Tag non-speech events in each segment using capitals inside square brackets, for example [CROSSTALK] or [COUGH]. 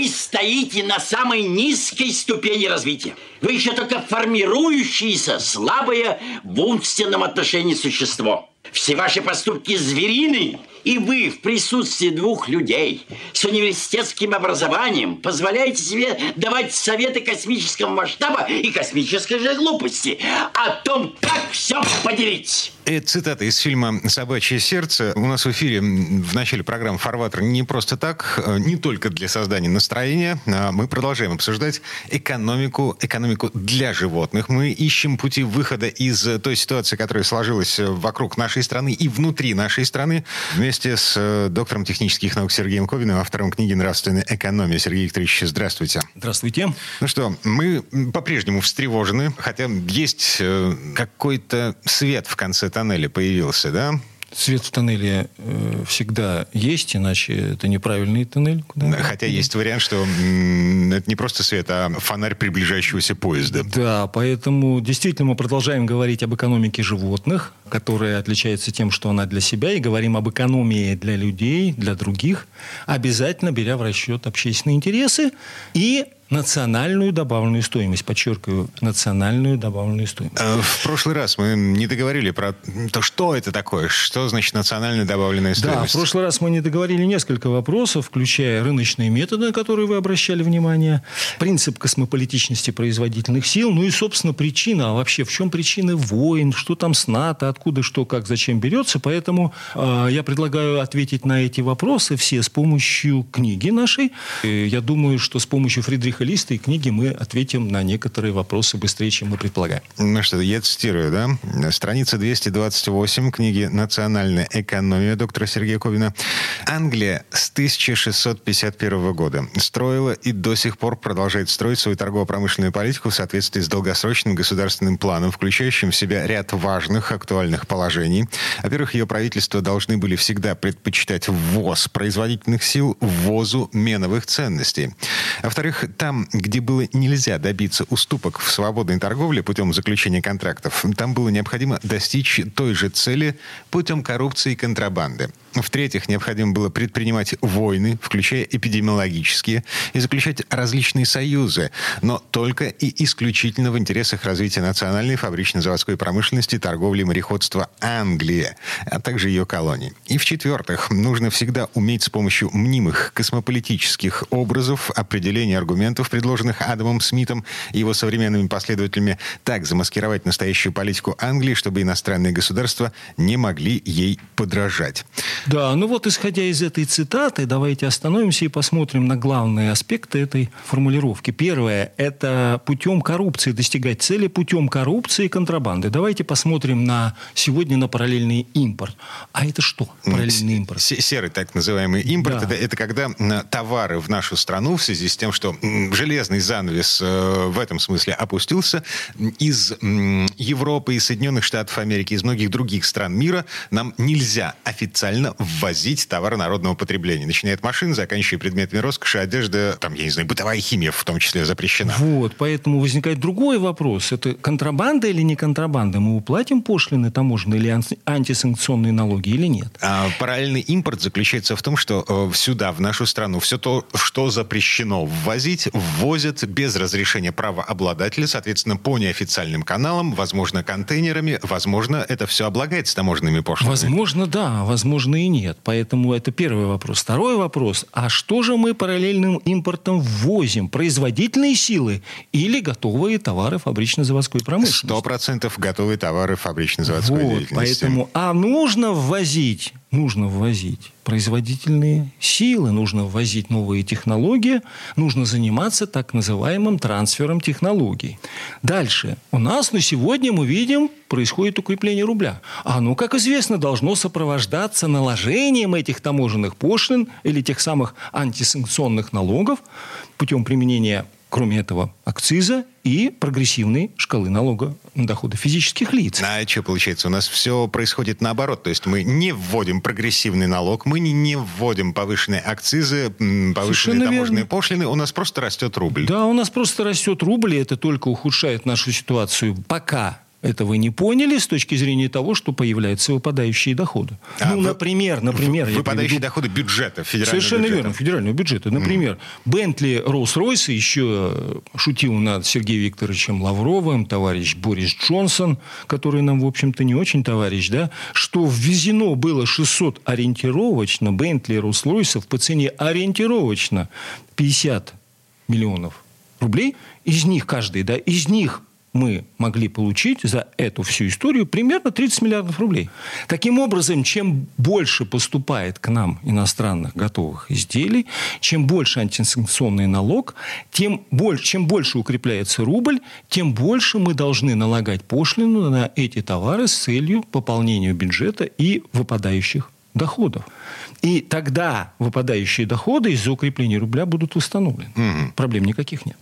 Вы стоите на самой низкой ступени развития. Вы еще только формирующееся, слабое в умственном отношении существо. Все ваши поступки зверины, и вы в присутствии двух людей с университетским образованием позволяете себе давать советы космического масштаба и космической же глупости о том, как все поделить. Это цитата из фильма «Собачье сердце». У нас в эфире в начале программы «Фарватер» не просто так, э, не только для создания настроения. А мы продолжаем обсуждать экономику, экономику для животных. Мы ищем пути выхода из той ситуации, которая сложилась вокруг нашей страны и внутри нашей страны. Вместе с э, доктором технических наук Сергеем Ковиным, автором книги «Нравственная экономия». Сергей Викторович, здравствуйте. Здравствуйте. Ну что, мы по-прежнему встревожены, хотя есть э, какой-то свет в конце тоннеля появился, да? Свет в тоннеле э, всегда есть, иначе это неправильный тоннель. Куда Хотя есть вариант, что м, это не просто свет, а фонарь приближающегося поезда. Да, поэтому действительно мы продолжаем говорить об экономике животных, которая отличается тем, что она для себя, и говорим об экономии для людей, для других, обязательно беря в расчет общественные интересы и национальную добавленную стоимость. Подчеркиваю, национальную добавленную стоимость. Э, В прошлый раз мы не договорили про то, что это такое, что значит национальная добавленная Да, в стоимость. прошлый раз мы не договорили несколько вопросов, включая рыночные методы, на которые вы обращали внимание, принцип космополитичности производительных сил, ну и, собственно, причина, а вообще в чем причины войн, что там с НАТО, откуда, что, как, зачем берется. Поэтому э, я предлагаю ответить на эти вопросы все с помощью книги нашей. И я думаю, что с помощью Фридриха Листа и книги мы ответим на некоторые вопросы быстрее, чем мы предполагаем. Ну что, я цитирую, да? Страница 228 книги «Национальная экономия» доктора Сергея Ковина. Англия с 1651 года строила и до сих пор продолжает строить свою торгово-промышленную политику в соответствии с долгосрочным государственным планом, включающим в себя ряд важных актуальных положений. Во-первых, ее правительства должны были всегда предпочитать ввоз производительных сил ввозу меновых ценностей. Во-вторых, там, где было нельзя добиться уступок в свободной торговле путем заключения контрактов, там было необходимо достичь той же цели путем коррупции и контрабанды. В-третьих, необходимо было предпринимать войны, включая эпидемиологические, и заключать различные союзы, но только и исключительно в интересах развития национальной фабрично-заводской промышленности, торговли и мореходства Англии, а также ее колоний. И в-четвертых, нужно всегда уметь с помощью мнимых космополитических образов определения аргументов, предложенных Адамом Смитом и его современными последователями, так замаскировать настоящую политику Англии, чтобы иностранные государства не могли ей подражать. Да, ну вот исходя из этой цитаты, давайте остановимся и посмотрим на главные аспекты этой формулировки. Первое – это путем коррупции, достигать цели путем коррупции и контрабанды. Давайте посмотрим на сегодня на параллельный импорт. А это что, параллельный импорт? Се- Серый так называемый импорт Да. это, это когда товары в нашу страну в связи с тем, что железный занавес э, в этом смысле опустился из Европы, из Соединенных Штатов Америки, из многих других стран мира нам нельзя официально ввозить товары народного потребления. Начиная от машин, заканчивая предметами роскоши, одежда, там, я не знаю, бытовая химия в том числе запрещена. Вот, поэтому возникает другой вопрос. Это контрабанда или не контрабанда? Мы уплатим пошлины таможенные или анти- антисанкционные налоги или нет? А параллельный импорт заключается в том, что э, сюда, в нашу страну, все то, что запрещено ввозить, ввозят без разрешения правообладателя, соответственно, по неофициальным каналам, возможно, контейнерами, возможно, это все облагается таможенными пошлинами. Возможно, да, возможно и нет. Поэтому это первый вопрос. Второй вопрос. А что же мы параллельным импортом ввозим? Производительные силы или готовые товары фабрично-заводской промышленности? Сто процентов готовые товары фабрично-заводской Вот, деятельности. поэтому, а нужно ввозить, нужно ввозить производительные силы, нужно ввозить новые технологии, нужно заниматься так называемым трансфером технологий. Дальше. У нас на сегодня мы видим, происходит укрепление рубля. А оно, как известно, должно сопровождаться наложением этих таможенных пошлин или тех самых антисанкционных налогов путем применения кроме этого, акциза и прогрессивной шкалы налога на доходы физических лиц. А что получается? У нас все происходит наоборот. То есть мы не вводим прогрессивный налог, мы не, не вводим повышенные акцизы, повышенные Совершенно таможенные верно. пошлины, у нас просто растет рубль. Да, у нас просто растет рубль, и это только ухудшает нашу ситуацию пока это вы не поняли с точки зрения того, что появляются выпадающие доходы. А, ну, вы, например, например... Выпадающие приведу... доходы бюджета, федерального Совершенно бюджета. верно, федерального бюджета. Например, Бентли, Роллс-Ройс, еще э, шутил над Сергеем Викторовичем Лавровым, товарищ Борис Джонсон, который нам, в общем-то, не очень товарищ, да, что ввезено было 600 ориентировочно Бентли Роллс-Ройсов по цене ориентировочно 50 миллионов рублей. Из них каждый, да, из них мы могли получить за эту всю историю примерно 30 миллиардов рублей. Таким образом, чем больше поступает к нам иностранных готовых изделий, чем больше антисанкционный налог, тем больше, чем больше укрепляется рубль, тем больше мы должны налагать пошлину на эти товары с целью пополнения бюджета и выпадающих доходов. И тогда выпадающие доходы из-за укрепления рубля будут восстановлены. Угу. Проблем никаких нет.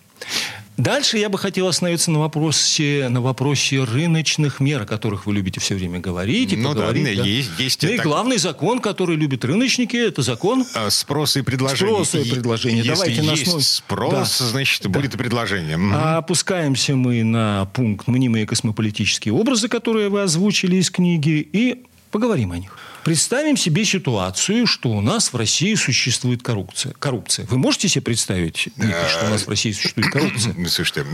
Дальше я бы хотел остановиться на вопросе, на вопросе рыночных мер, о которых вы любите все время говорить. И ну поговорить, да, да. есть. есть ну, и так... главный закон, который любят рыночники, это закон... А, спроса и предложения. Спроса и предложения. Если Давайте есть основ... спрос, да. значит, да. будет и предложение. А опускаемся мы на пункт «Мнимые космополитические образы», которые вы озвучили из книги, и поговорим о них. Представим себе ситуацию, что у нас в России существует коррупция. коррупция. Вы можете себе представить, Никит, что у нас в России существует коррупция? [CLEARS THROAT] Слушайте,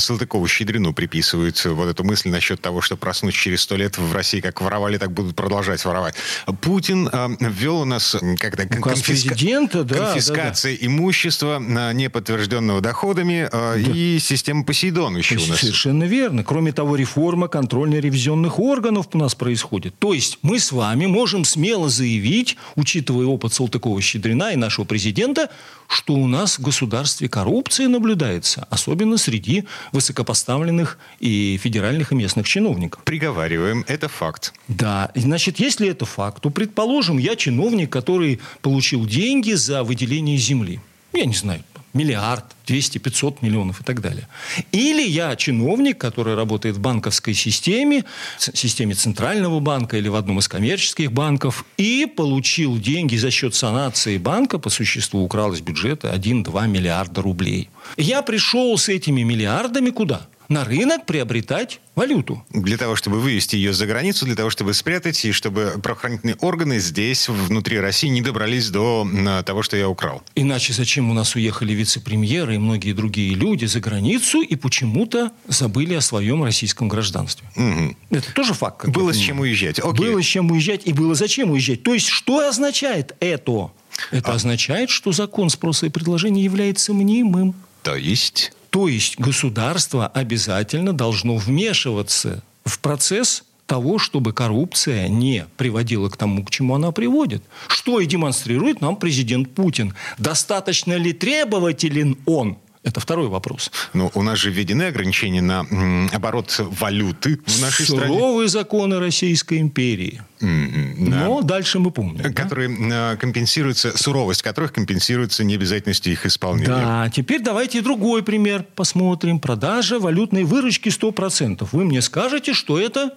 Салтыкову Щедрину приписывают вот эту мысль насчет того, что проснуться через сто лет в России как воровали, так будут продолжать воровать. Путин ввел у нас как-то конфиска... президента, да, конфискация да, да. имущества неподтвержденного доходами да. и система Посейдон еще у нас. Совершенно верно. Кроме того, реформа контрольно-ревизионных органов у нас происходит. То есть мы с вами можем смело заявить, учитывая опыт Салтыкова-Щедрина и нашего президента, что у нас в государстве коррупция наблюдается, особенно среди высокопоставленных и федеральных и местных чиновников. Приговариваем, это факт. Да, значит, если это факт, то, предположим, я чиновник, который получил деньги за выделение земли. Я не знаю, миллиард, 200, 500 миллионов и так далее. Или я чиновник, который работает в банковской системе, системе Центрального банка или в одном из коммерческих банков, и получил деньги за счет санации банка, по существу украл из бюджета 1-2 миллиарда рублей. Я пришел с этими миллиардами куда? На рынок приобретать валюту. Для того, чтобы вывести ее за границу, для того, чтобы спрятать, и чтобы правоохранительные органы здесь, внутри России, не добрались до того, что я украл. Иначе зачем у нас уехали вице-премьеры и многие другие люди за границу и почему-то забыли о своем российском гражданстве? Угу. Это тоже факт. Было с чем уезжать. Окей. Было с чем уезжать и было зачем уезжать. То есть, что означает это? Это а... означает, что закон спроса и предложения является мнимым. То есть? То есть государство обязательно должно вмешиваться в процесс того, чтобы коррупция не приводила к тому, к чему она приводит. Что и демонстрирует нам президент Путин. Достаточно ли требователен он это второй вопрос. Но у нас же введены ограничения на оборот валюты в нашей Суровые стране. Суровые законы Российской империи. Mm-hmm, Но да. дальше мы помним. Которые да? компенсируются, суровость которых компенсируется необязательностью их исполнения. Да, теперь давайте другой пример посмотрим. Продажа валютной выручки 100%. Вы мне скажете, что это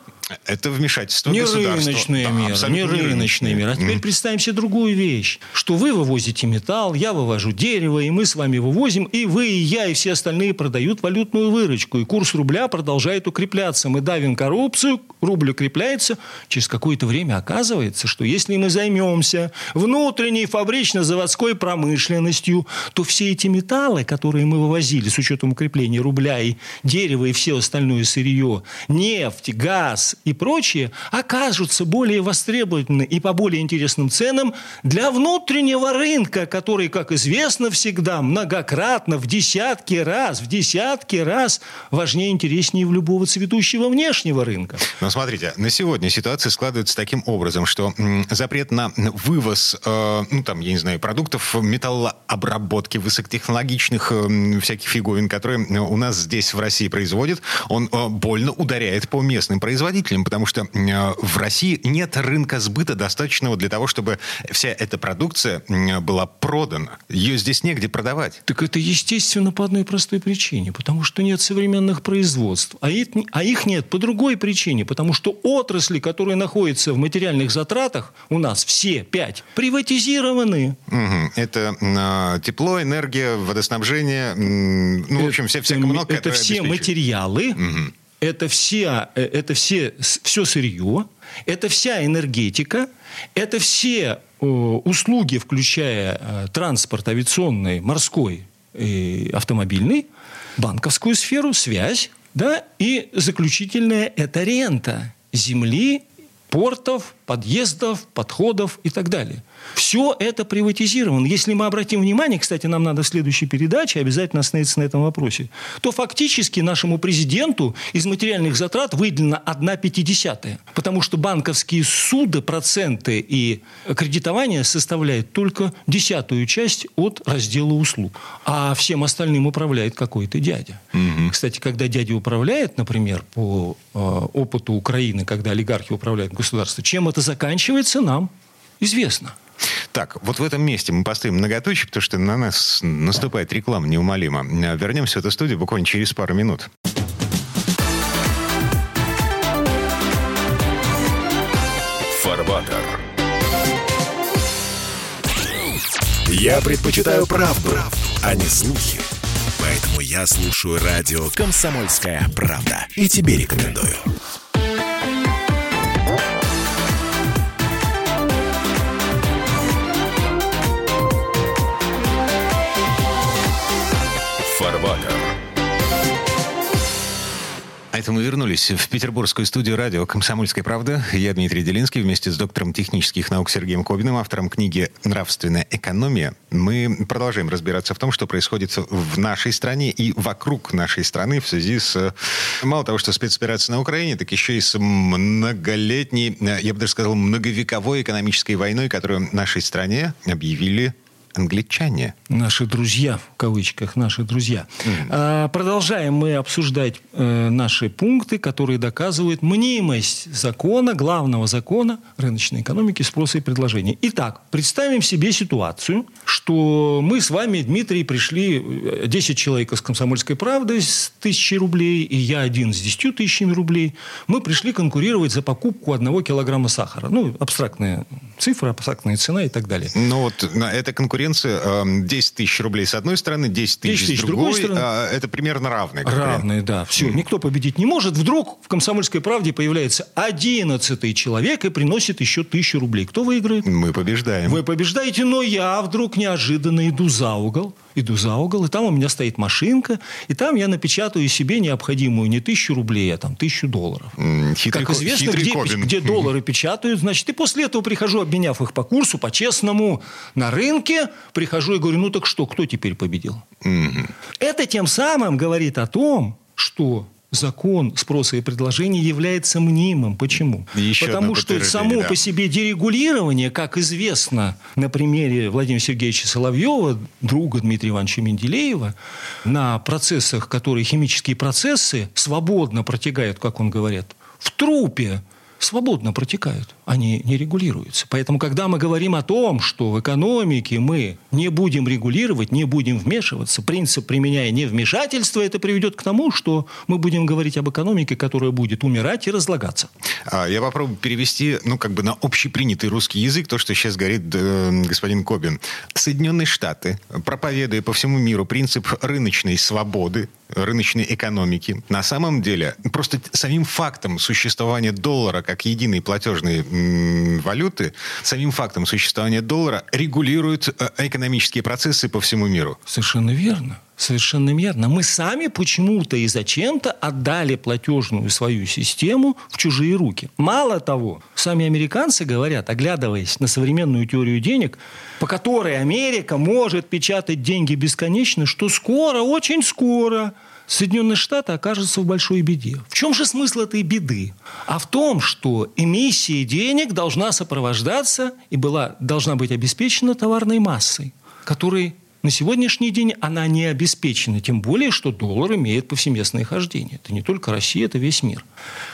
это вмешательство не государства. Рыночные да, меры, не рыночные меры. А теперь mm. представим себе другую вещь. Что вы вывозите металл, я вывожу дерево, и мы с вами вывозим, и вы, и я, и все остальные продают валютную выручку. И курс рубля продолжает укрепляться. Мы давим коррупцию, рубль укрепляется. Через какое-то время оказывается, что если мы займемся внутренней фабрично-заводской промышленностью, то все эти металлы, которые мы вывозили с учетом укрепления рубля и дерева и все остальное сырье, нефть, газ и прочие, окажутся более востребованы и по более интересным ценам для внутреннего рынка, который, как известно, всегда многократно, в десятки раз, в десятки раз важнее и интереснее в любого цветущего внешнего рынка. Но смотрите, на сегодня ситуация складывается таким образом, что запрет на вывоз, э, ну там, я не знаю, продуктов металлообработки высокотехнологичных э, всяких фиговин, которые у нас здесь в России производят, он э, больно ударяет по местным производителям потому что в России нет рынка сбыта достаточного для того, чтобы вся эта продукция была продана. Ее здесь негде продавать. Так это естественно по одной простой причине, потому что нет современных производств. А их, а их нет по другой причине, потому что отрасли, которые находятся в материальных затратах, у нас все пять, приватизированы. Угу. Это э, тепло, энергия, водоснабжение, ну, в общем, вся, вся коммуналка. Это все материалы, угу. это, все, э, это все, все сырье, это вся энергетика, это все э, услуги, включая э, транспорт авиационный, морской и автомобильный, банковскую сферу, связь, да, и заключительное – это рента земли, портов, подъездов, подходов и так далее. Все это приватизировано. Если мы обратим внимание, кстати, нам надо в следующей передаче обязательно остановиться на этом вопросе, то фактически нашему президенту из материальных затрат выделена одна пятидесятая. Потому что банковские суды, проценты и кредитование составляют только десятую часть от раздела услуг. А всем остальным управляет какой-то дядя. Угу. Кстати, когда дядя управляет, например, по э, опыту Украины, когда олигархи управляют государством, чем это заканчивается, нам известно. Так, вот в этом месте мы поставим многоточие, потому что на нас наступает реклама неумолимо. Вернемся в эту студию буквально через пару минут. Фарбатер. Я предпочитаю правду, правду, а не слухи. Поэтому я слушаю радио «Комсомольская правда». И тебе рекомендую. Это мы вернулись в петербургскую студию радио «Комсомольская правда». Я Дмитрий Делинский вместе с доктором технических наук Сергеем Кобиным, автором книги «Нравственная экономия». Мы продолжаем разбираться в том, что происходит в нашей стране и вокруг нашей страны в связи с, мало того, что спецоперацией на Украине, так еще и с многолетней, я бы даже сказал, многовековой экономической войной, которую нашей стране объявили англичане. Наши друзья, в кавычках, наши друзья. Mm. А, продолжаем мы обсуждать э, наши пункты, которые доказывают мнимость закона, главного закона рыночной экономики, спроса и предложения. Итак, представим себе ситуацию, что мы с вами, Дмитрий, пришли, 10 э, человек из «Комсомольской правды» с тысячей рублей, и я один с 10 тысячами рублей. Мы пришли конкурировать за покупку одного килограмма сахара. Ну, абстрактная цифра, абстрактная цена и так далее. Ну, вот эта конкуренция 10 тысяч рублей с одной стороны, 10 тысяч, 10 тысяч с другой, другой стороны. А, это примерно равные. Равные, да. Все, mm. никто победить не может. Вдруг в «Комсомольской правде» появляется одиннадцатый человек и приносит еще тысячу рублей. Кто выиграет? Мы побеждаем. Вы побеждаете, но я вдруг неожиданно иду за угол иду за угол, и там у меня стоит машинка, и там я напечатаю себе необходимую не тысячу рублей, а там тысячу долларов. Хитрый, как известно, где, где доллары печатают, значит, и после этого прихожу, обменяв их по курсу, по-честному, на рынке, прихожу и говорю, ну так что, кто теперь победил? Это тем самым говорит о том, что закон спроса и предложения является мнимым. Почему? Еще Потому что само да. по себе дерегулирование, как известно на примере Владимира Сергеевича Соловьева, друга Дмитрия Ивановича Менделеева, на процессах, которые химические процессы свободно протекают, как он говорит, в трупе свободно протекают, они не регулируются. Поэтому, когда мы говорим о том, что в экономике мы не будем регулировать, не будем вмешиваться, принцип применяя невмешательство, это приведет к тому, что мы будем говорить об экономике, которая будет умирать и разлагаться. А, я попробую перевести, ну, как бы на общепринятый русский язык то, что сейчас говорит э, господин Кобин. Соединенные Штаты, проповедуя по всему миру принцип рыночной свободы, рыночной экономики, на самом деле просто самим фактом существования доллара как единой платежной валюты, самим фактом существования доллара регулируют э, экономические процессы по всему миру. Совершенно верно. Совершенно верно. Мы сами почему-то и зачем-то отдали платежную свою систему в чужие руки. Мало того, сами американцы говорят, оглядываясь на современную теорию денег, по которой Америка может печатать деньги бесконечно, что скоро, очень скоро Соединенные Штаты окажутся в большой беде. В чем же смысл этой беды? А в том, что эмиссия денег должна сопровождаться и была, должна быть обеспечена товарной массой, которой на сегодняшний день она не обеспечена, тем более, что доллар имеет повсеместное хождение. Это не только Россия, это весь мир.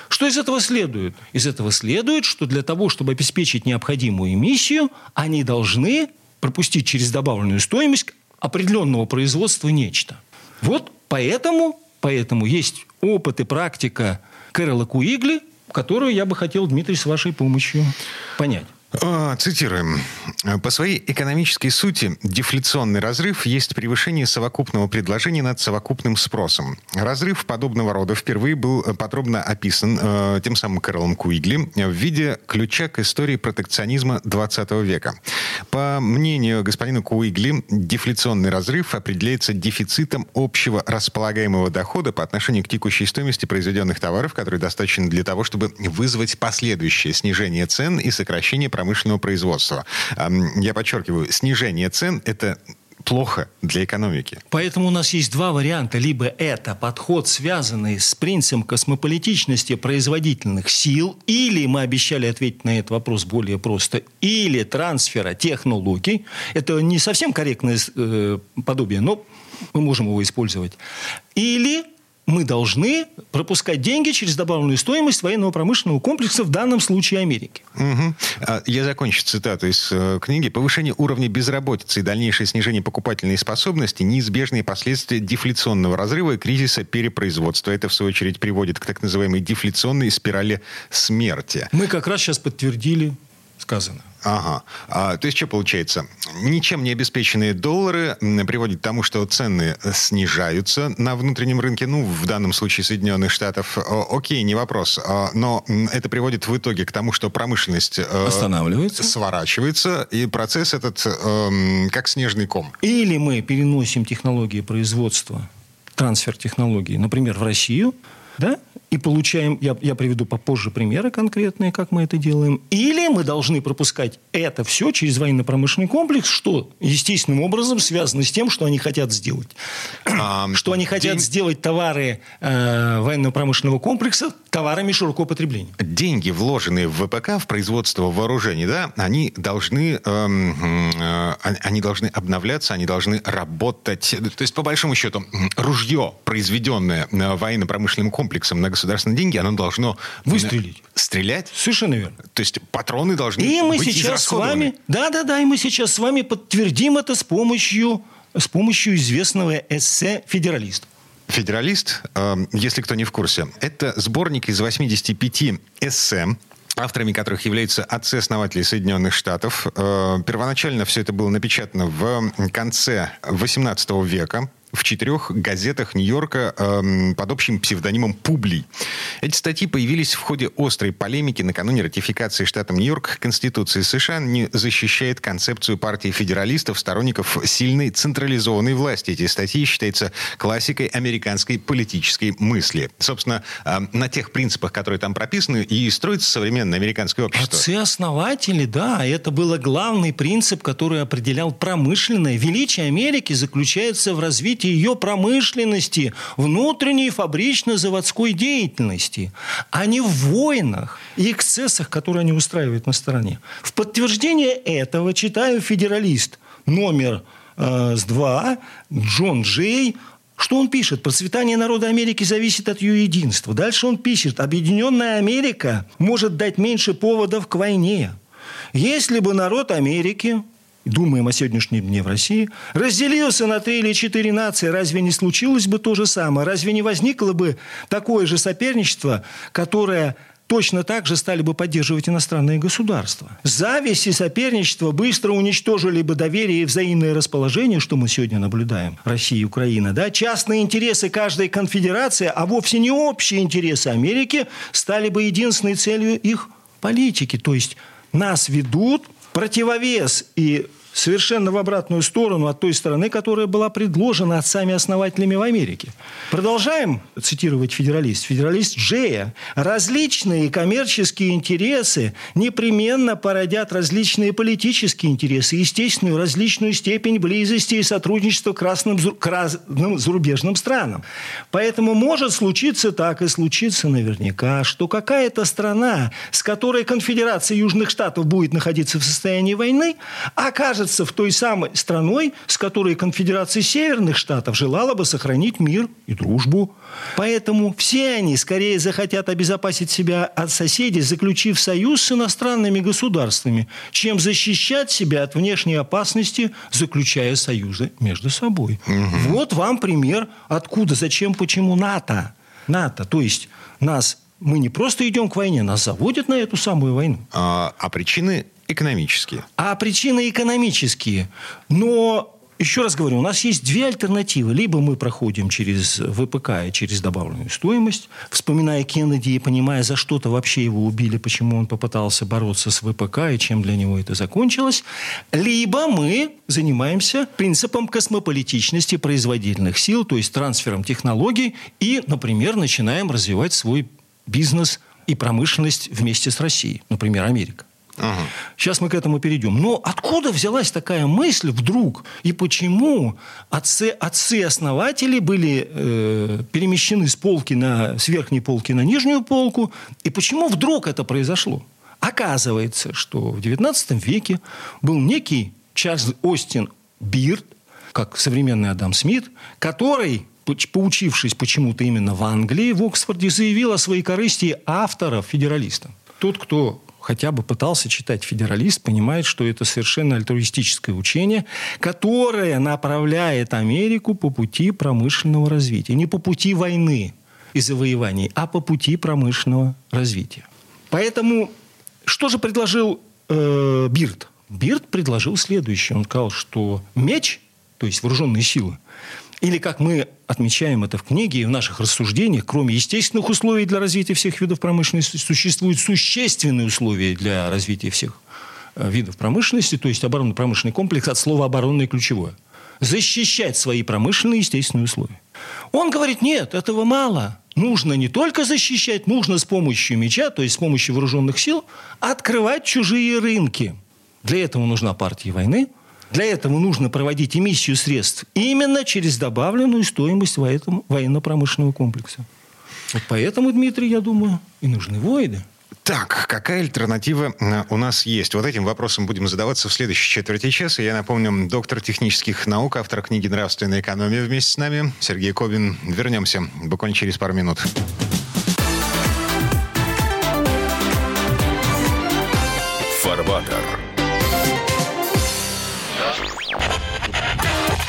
Что из этого следует? Из этого следует, что для того, чтобы обеспечить необходимую эмиссию, они должны пропустить через добавленную стоимость определенного производства нечто. Вот поэтому, поэтому есть опыт и практика Кэрола Куигли, которую я бы хотел, Дмитрий, с вашей помощью понять. А, цитируем. По своей экономической сути дефляционный разрыв есть превышение совокупного предложения над совокупным спросом. Разрыв подобного рода впервые был подробно описан э, тем самым Карлом Куигли в виде ключа к истории протекционизма 20 века. По мнению господина Куигли, дефляционный разрыв определяется дефицитом общего располагаемого дохода по отношению к текущей стоимости произведенных товаров, который достаточен для того, чтобы вызвать последующее снижение цен и сокращение промышленного производства. Я подчеркиваю, снижение цен – это плохо для экономики. Поэтому у нас есть два варианта. Либо это подход, связанный с принципом космополитичности производительных сил, или мы обещали ответить на этот вопрос более просто, или трансфера технологий. Это не совсем корректное э, подобие, но мы можем его использовать. Или мы должны пропускать деньги через добавленную стоимость военного промышленного комплекса, в данном случае Америки. Угу. Я закончу цитату из э, книги. «Повышение уровня безработицы и дальнейшее снижение покупательной способности – неизбежные последствия дефляционного разрыва и кризиса перепроизводства. Это, в свою очередь, приводит к так называемой дефляционной спирали смерти». Мы как раз сейчас подтвердили сказано. Ага. А, то есть что получается? Ничем не обеспеченные доллары приводят к тому, что цены снижаются на внутреннем рынке, ну, в данном случае Соединенных Штатов. О, окей, не вопрос. А, но это приводит в итоге к тому, что промышленность э, останавливается, сворачивается, и процесс этот э, как снежный ком. Или мы переносим технологии производства, трансфер технологий, например, в Россию, да, и получаем, я, я приведу попозже примеры конкретные, как мы это делаем, или мы должны пропускать это все через военно-промышленный комплекс, что естественным образом связано с тем, что они хотят сделать. А, [CLEARS THROAT] что они хотят день... сделать товары э, военно-промышленного комплекса товарами широкого потребления. Деньги, вложенные в ВПК, в производство вооружений, да, они должны, эм, э, они должны обновляться, они должны работать. То есть, по большому счету, ружье, произведенное э, военно-промышленным комплексом на государственные деньги, оно должно... Выстрелить. Стрелять? Совершенно верно. То есть патроны должны и мы быть сейчас с вами, да, да, да, и мы сейчас с вами подтвердим это с помощью, с помощью известного эссе «Федералист». «Федералист», э, если кто не в курсе, это сборник из 85 эссе, авторами которых являются отцы-основатели Соединенных Штатов. Э, первоначально все это было напечатано в конце 18 века в четырех газетах Нью-Йорка э, под общим псевдонимом «Публий». Эти статьи появились в ходе острой полемики накануне ратификации штатом Нью-Йорк Конституции США, не защищает концепцию партии федералистов, сторонников сильной централизованной власти. Эти статьи считаются классикой американской политической мысли. Собственно, э, на тех принципах, которые там прописаны, и строится современное американское общество. Отцы-основатели, да, это был главный принцип, который определял промышленное величие Америки заключается в развитии развитии ее промышленности, внутренней фабрично-заводской деятельности, а не в войнах и эксцессах, которые они устраивают на стороне. В подтверждение этого читаю «Федералист» номер э, с 2, Джон Джей, что он пишет? Процветание народа Америки зависит от ее единства. Дальше он пишет, объединенная Америка может дать меньше поводов к войне. Если бы народ Америки думаем о сегодняшнем дне в России, разделился на три или четыре нации, разве не случилось бы то же самое? Разве не возникло бы такое же соперничество, которое точно так же стали бы поддерживать иностранные государства. Зависть и соперничество быстро уничтожили бы доверие и взаимное расположение, что мы сегодня наблюдаем, Россия и Украина. Да? Частные интересы каждой конфедерации, а вовсе не общие интересы Америки, стали бы единственной целью их политики. То есть нас ведут противовес и совершенно в обратную сторону от той стороны, которая была предложена отцами-основателями в Америке. Продолжаем цитировать федералист. Федералист Джея. Различные коммерческие интересы непременно породят различные политические интересы, естественную различную степень близости и сотрудничества к разным, к разным зарубежным странам. Поэтому может случиться так и случится наверняка, что какая-то страна, с которой конфедерация Южных Штатов будет находиться в состоянии войны, окажется окажется в той самой страной, с которой Конфедерация Северных Штатов желала бы сохранить мир и дружбу. Поэтому все они скорее захотят обезопасить себя от соседей, заключив союз с иностранными государствами, чем защищать себя от внешней опасности, заключая союзы между собой. Угу. Вот вам пример, откуда, зачем, почему НАТО. НАТО, то есть нас мы не просто идем к войне, нас заводят на эту самую войну. А, а причины экономические. А причины экономические. Но еще раз говорю, у нас есть две альтернативы. Либо мы проходим через ВПК и через добавленную стоимость, вспоминая Кеннеди и понимая, за что-то вообще его убили, почему он попытался бороться с ВПК и чем для него это закончилось. Либо мы занимаемся принципом космополитичности производительных сил, то есть трансфером технологий и, например, начинаем развивать свой бизнес и промышленность вместе с Россией, например, Америка. Ага. Сейчас мы к этому перейдем. Но откуда взялась такая мысль вдруг? И почему отцы, отцы-основатели были э, перемещены с полки на, с верхней полки на нижнюю полку? И почему вдруг это произошло? Оказывается, что в XIX веке был некий Чарльз Остин Бирд, как современный Адам Смит, который поучившись почему-то именно в Англии, в Оксфорде, заявил о своей корысти авторов федералиста. Тот, кто хотя бы пытался читать «Федералист», понимает, что это совершенно альтруистическое учение, которое направляет Америку по пути промышленного развития. Не по пути войны и завоеваний, а по пути промышленного развития. Поэтому что же предложил э, Бирд? Бирд предложил следующее. Он сказал, что меч, то есть вооруженные силы, или, как мы отмечаем это в книге и в наших рассуждениях, кроме естественных условий для развития всех видов промышленности, существуют существенные условия для развития всех э, видов промышленности, то есть оборонно-промышленный комплекс от слова «оборонное» ключевое. Защищать свои промышленные естественные условия. Он говорит, нет, этого мало. Нужно не только защищать, нужно с помощью меча, то есть с помощью вооруженных сил, открывать чужие рынки. Для этого нужна партия войны – для этого нужно проводить эмиссию средств именно через добавленную стоимость военно-промышленного комплекса. Вот поэтому, Дмитрий, я думаю, и нужны войны. Так, какая альтернатива э, у нас есть? Вот этим вопросом будем задаваться в следующей четверти часа. Я напомню, доктор технических наук, автор книги «Нравственная экономия» вместе с нами, Сергей Кобин. Вернемся буквально через пару минут. Фарватер.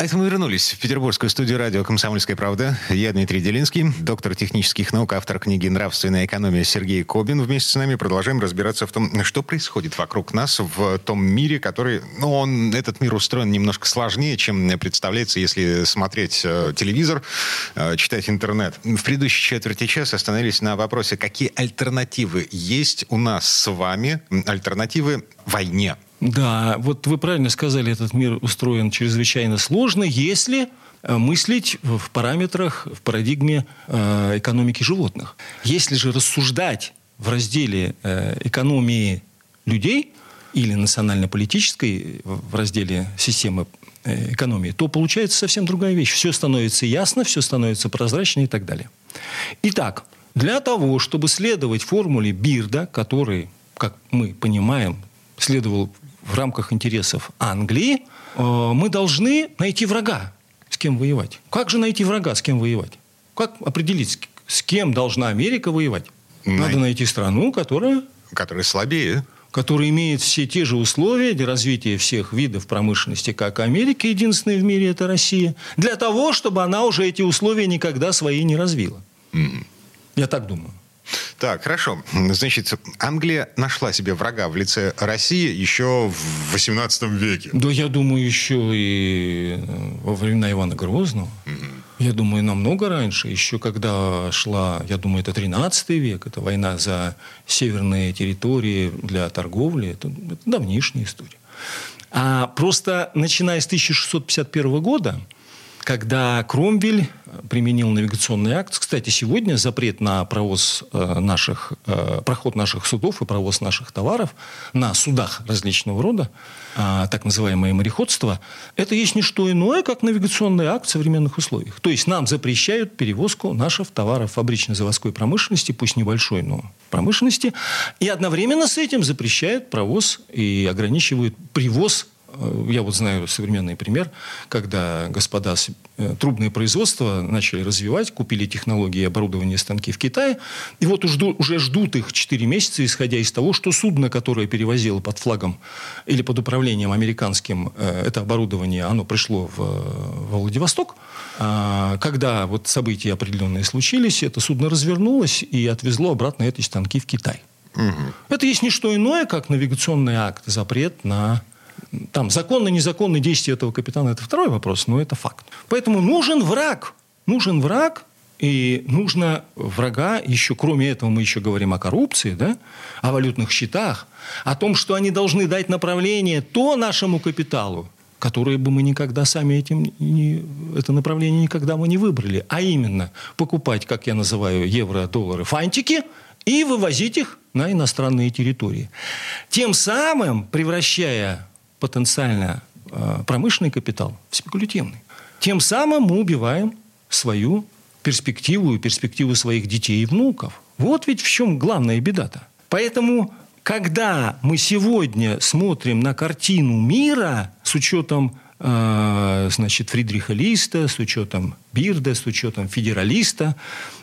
А это мы вернулись в петербургскую студию радио «Комсомольская правда». Я Дмитрий Делинский, доктор технических наук, автор книги «Нравственная экономия» Сергей Кобин. Вместе с нами продолжаем разбираться в том, что происходит вокруг нас в том мире, который, ну, он, этот мир устроен немножко сложнее, чем представляется, если смотреть э, телевизор, э, читать интернет. В предыдущей четверти часа остановились на вопросе, какие альтернативы есть у нас с вами, альтернативы войне. Да, вот вы правильно сказали, этот мир устроен чрезвычайно сложно, если э, мыслить в параметрах, в парадигме э, экономики животных. Если же рассуждать в разделе э, экономии людей или национально-политической в разделе системы экономии, то получается совсем другая вещь. Все становится ясно, все становится прозрачно и так далее. Итак, для того, чтобы следовать формуле Бирда, который, как мы понимаем, следовал в рамках интересов Англии, э, мы должны найти врага, с кем воевать. Как же найти врага, с кем воевать? Как определить, с кем должна Америка воевать? Надо найти страну, которая... Которая слабее. Которая имеет все те же условия для развития всех видов промышленности, как Америка, единственная в мире это Россия, для того, чтобы она уже эти условия никогда свои не развила. Mm. Я так думаю. Так, хорошо. Значит, Англия нашла себе врага в лице России еще в 18 веке. Да, я думаю, еще и э, во времена Ивана Грозного. Угу. Я думаю, намного раньше, еще когда шла, я думаю, это 13 век, это война за северные территории для торговли, это, это давнишняя история. А просто начиная с 1651 года, когда Кромвель применил навигационный акт. Кстати, сегодня запрет на провоз э, наших, э, проход наших судов и провоз наших товаров на судах различного рода, а, так называемое мореходство, это есть не что иное, как навигационный акт в современных условиях. То есть нам запрещают перевозку наших товаров фабрично-заводской промышленности, пусть небольшой, но промышленности, и одновременно с этим запрещают провоз и ограничивают привоз Э, я вот знаю современный пример, когда господа э, трубные производства начали развивать, купили технологии и оборудование станки в Китае, и вот уже ждут их 4 месяца, исходя из того, что судно, которое перевозило под флагом или под управлением американским э, это оборудование, оно пришло в Владивосток, а когда вот события определенные случились, это судно развернулось и отвезло обратно эти станки в Китай. Угу. Это есть не что иное, как навигационный акт, запрет на там законно-незаконные действия этого капитана – это второй вопрос, но это факт. Поэтому нужен враг. Нужен враг, и нужно врага еще, кроме этого, мы еще говорим о коррупции, да? о валютных счетах, о том, что они должны дать направление то нашему капиталу, которое бы мы никогда сами этим не, это направление никогда мы не выбрали, а именно покупать, как я называю, евро, доллары, фантики и вывозить их на иностранные территории. Тем самым превращая потенциально э, промышленный капитал в спекулятивный. Тем самым мы убиваем свою перспективу и перспективу своих детей и внуков. Вот ведь в чем главная беда-то. Поэтому, когда мы сегодня смотрим на картину мира с учетом э, значит, Фридриха Листа, с учетом Бирда, с учетом федералиста,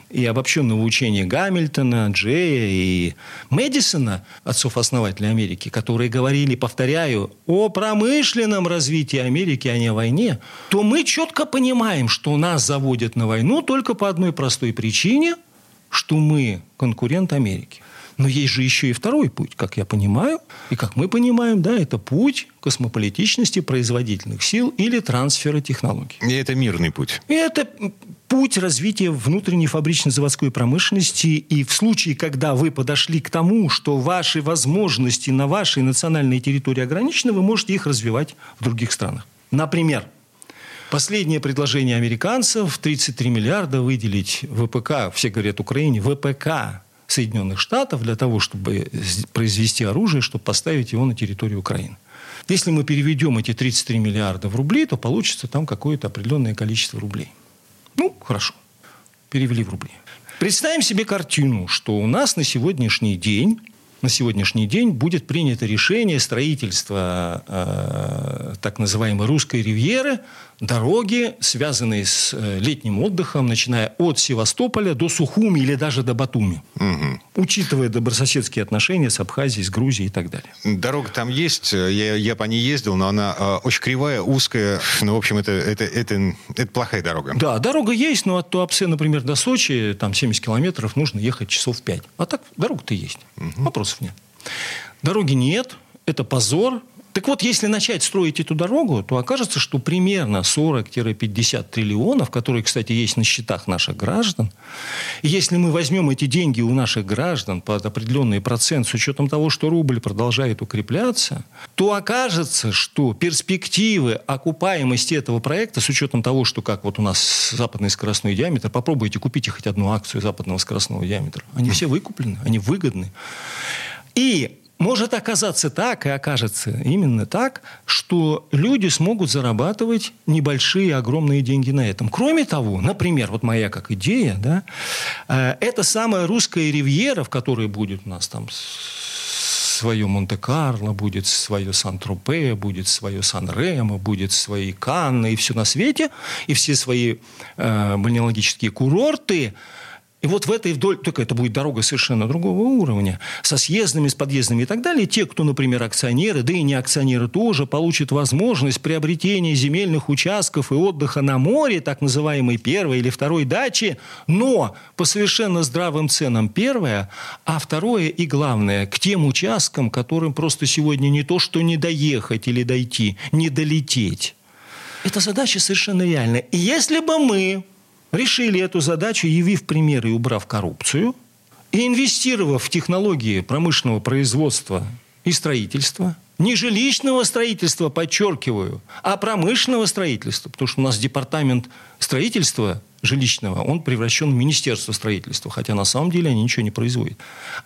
и обобщенного учения Гамильтона, Джея и Мэдисона, отцов-основателей Америки, которые говорили, повторяю, о промышленном развитии Америки, а не о войне, то мы четко понимаем, что нас заводят на войну только по одной простой причине, что мы конкурент Америки. Но есть же еще и второй путь, как я понимаю, и как мы понимаем, да, это путь космополитичности производительных сил или трансфера технологий. И это мирный путь. И это путь развития внутренней фабрично-заводской промышленности. И в случае, когда вы подошли к тому, что ваши возможности на вашей национальной территории ограничены, вы можете их развивать в других странах. Например, Последнее предложение американцев – 33 миллиарда выделить ВПК, все говорят Украине, ВПК Соединенных Штатов для того, чтобы произвести оружие, чтобы поставить его на территорию Украины. Если мы переведем эти 33 миллиарда в рубли, то получится там какое-то определенное количество рублей. Ну, хорошо. Перевели в рубли. Представим себе картину, что у нас на сегодняшний день на сегодняшний день будет принято решение строительства э, так называемой русской ривьеры, дороги, связанные с э, летним отдыхом, начиная от Севастополя до Сухуми или даже до Батуми, угу. учитывая добрососедские отношения с Абхазией, с Грузией и так далее. Дорога там есть, я, я по ней ездил, но она э, очень кривая, узкая, ну, в общем, это, это, это, это плохая дорога. Да, дорога есть, но от Туапсе, например, до Сочи, там 70 километров, нужно ехать часов 5. А так дорога-то есть, угу. вопросов нет. Дороги нет, это позор, так вот, если начать строить эту дорогу, то окажется, что примерно 40-50 триллионов, которые, кстати, есть на счетах наших граждан, если мы возьмем эти деньги у наших граждан под определенный процент с учетом того, что рубль продолжает укрепляться, то окажется, что перспективы окупаемости этого проекта с учетом того, что как вот у нас западный скоростной диаметр, попробуйте купите хоть одну акцию западного скоростного диаметра, они все выкуплены, они выгодны. И может оказаться так, и окажется именно так, что люди смогут зарабатывать небольшие, огромные деньги на этом. Кроме того, например, вот моя как идея, да, э, это самая русская ривьера, в которой будет у нас там свое Монте-Карло, будет свое Сан-Тропе, будет свое Сан-Ремо, будет свои Канны и все на свете, и все свои э, бальнеологические курорты – и вот в этой вдоль, только это будет дорога совершенно другого уровня, со съездами, с подъездами и так далее, те, кто, например, акционеры, да и не акционеры тоже, получат возможность приобретения земельных участков и отдыха на море, так называемой первой или второй дачи, но по совершенно здравым ценам первое, а второе и главное, к тем участкам, которым просто сегодня не то, что не доехать или дойти, не долететь. Эта задача совершенно реальная. И если бы мы решили эту задачу, явив примеры и убрав коррупцию, и инвестировав в технологии промышленного производства и строительства, Не жилищного строительства, подчеркиваю, а промышленного строительства. Потому что у нас департамент строительства жилищного, он превращен в Министерство строительства, хотя на самом деле они ничего не производят.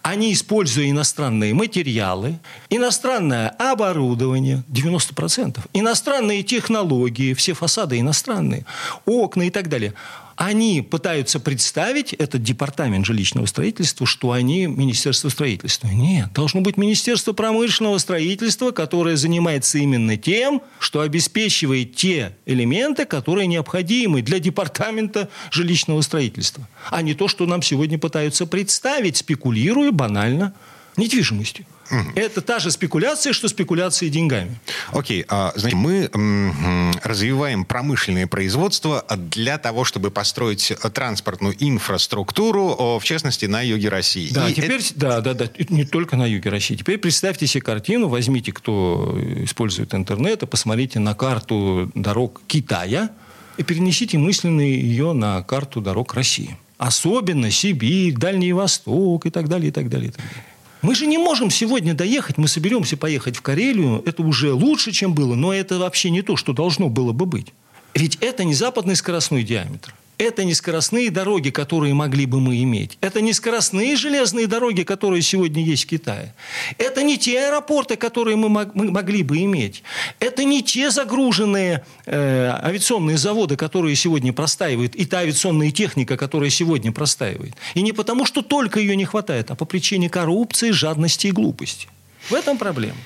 Они, используя иностранные материалы, иностранное оборудование, 90%, иностранные технологии, все фасады иностранные, окна и так далее – они пытаются представить этот департамент жилищного строительства, что они Министерство строительства. Нет, должно быть Министерство промышленного строительства, которое занимается именно тем, что обеспечивает те элементы, которые необходимы для департамента жилищного строительства, а не то, что нам сегодня пытаются представить, спекулируя банально недвижимостью. Это та же спекуляция, что спекуляция деньгами. Окей, а, значит, мы м, развиваем промышленное производство для того, чтобы построить транспортную инфраструктуру, в частности, на юге России. Да, И теперь, это... да, да, да, не только на юге России. Теперь представьте себе картину, возьмите, кто использует интернет, и посмотрите на карту дорог Китая и перенесите мысленно ее на карту дорог России. Особенно Сибирь, Дальний Восток и так далее, и так далее, и так далее. Мы же не можем сегодня доехать, мы соберемся поехать в Карелию, это уже лучше, чем было, но это вообще не то, что должно было бы быть. Ведь это не западный скоростной диаметр. Это не скоростные дороги, которые могли бы мы иметь. Это не скоростные железные дороги, которые сегодня есть в Китае. Это не те аэропорты, которые мы, мог, мы могли бы иметь. Это не те загруженные э, авиационные заводы, которые сегодня простаивают, и та авиационная техника, которая сегодня простаивает. И не потому, что только ее не хватает, а по причине коррупции, жадности и глупости. В этом проблема.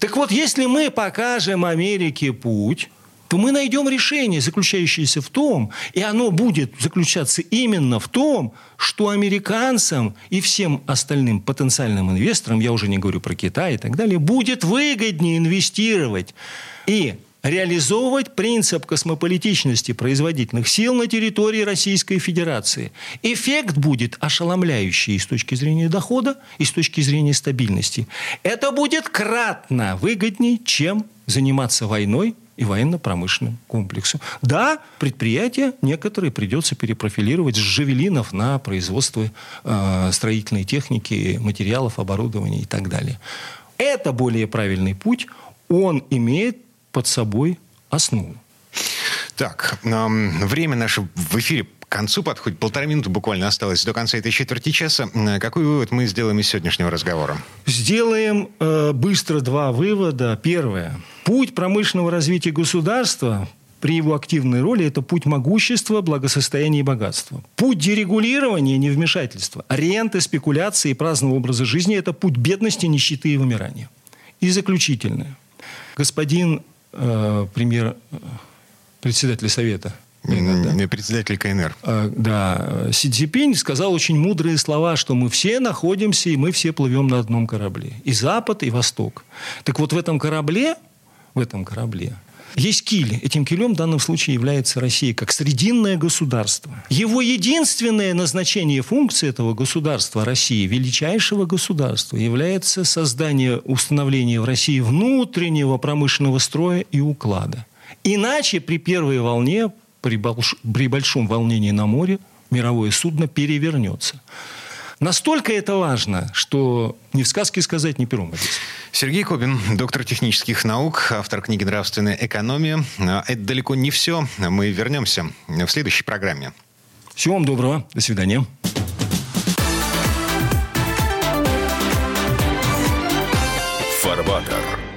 Так вот, если мы покажем Америке путь, то мы найдем решение, заключающееся в том, и оно будет заключаться именно в том, что американцам и всем остальным потенциальным инвесторам, я уже не говорю про Китай и так далее, будет выгоднее инвестировать и реализовывать принцип космополитичности производительных сил на территории Российской Федерации. Эффект будет ошеломляющий и с точки зрения дохода, и с точки зрения стабильности. Это будет кратно выгоднее, чем заниматься войной и военно-промышленным комплексу. Да, предприятия некоторые придется перепрофилировать с жавелинов на производство э, строительной техники, материалов, оборудования и так далее. Это более правильный путь. Он имеет под собой основу. Так, время наше в эфире к концу подходит. Полтора минуты буквально осталось до конца этой четверти часа. Какой вывод мы сделаем из сегодняшнего разговора? Сделаем э, быстро два вывода. Первое. Путь промышленного развития государства при его активной роли это путь могущества, благосостояния и богатства. Путь дерегулирования, невмешательства, ренты, спекуляции и праздного образа жизни – это путь бедности, нищеты и вымирания. И заключительное. Господин э, премьер, э, председатель Совета да. Председатель КНР. А, да. Си Цзипинь сказал очень мудрые слова, что мы все находимся, и мы все плывем на одном корабле. И Запад, и Восток. Так вот в этом корабле, в этом корабле есть киль. Этим килем в данном случае является Россия как срединное государство. Его единственное назначение функции этого государства России, величайшего государства, является создание, установление в России внутреннего промышленного строя и уклада. Иначе при первой волне при, больш, при большом волнении на море мировое судно перевернется. Настолько это важно, что ни в сказке сказать, ни пером. Сергей Кобин, доктор технических наук, автор книги «Нравственная экономия». А это далеко не все. Мы вернемся в следующей программе. Всего вам доброго. До свидания. Фарбатер.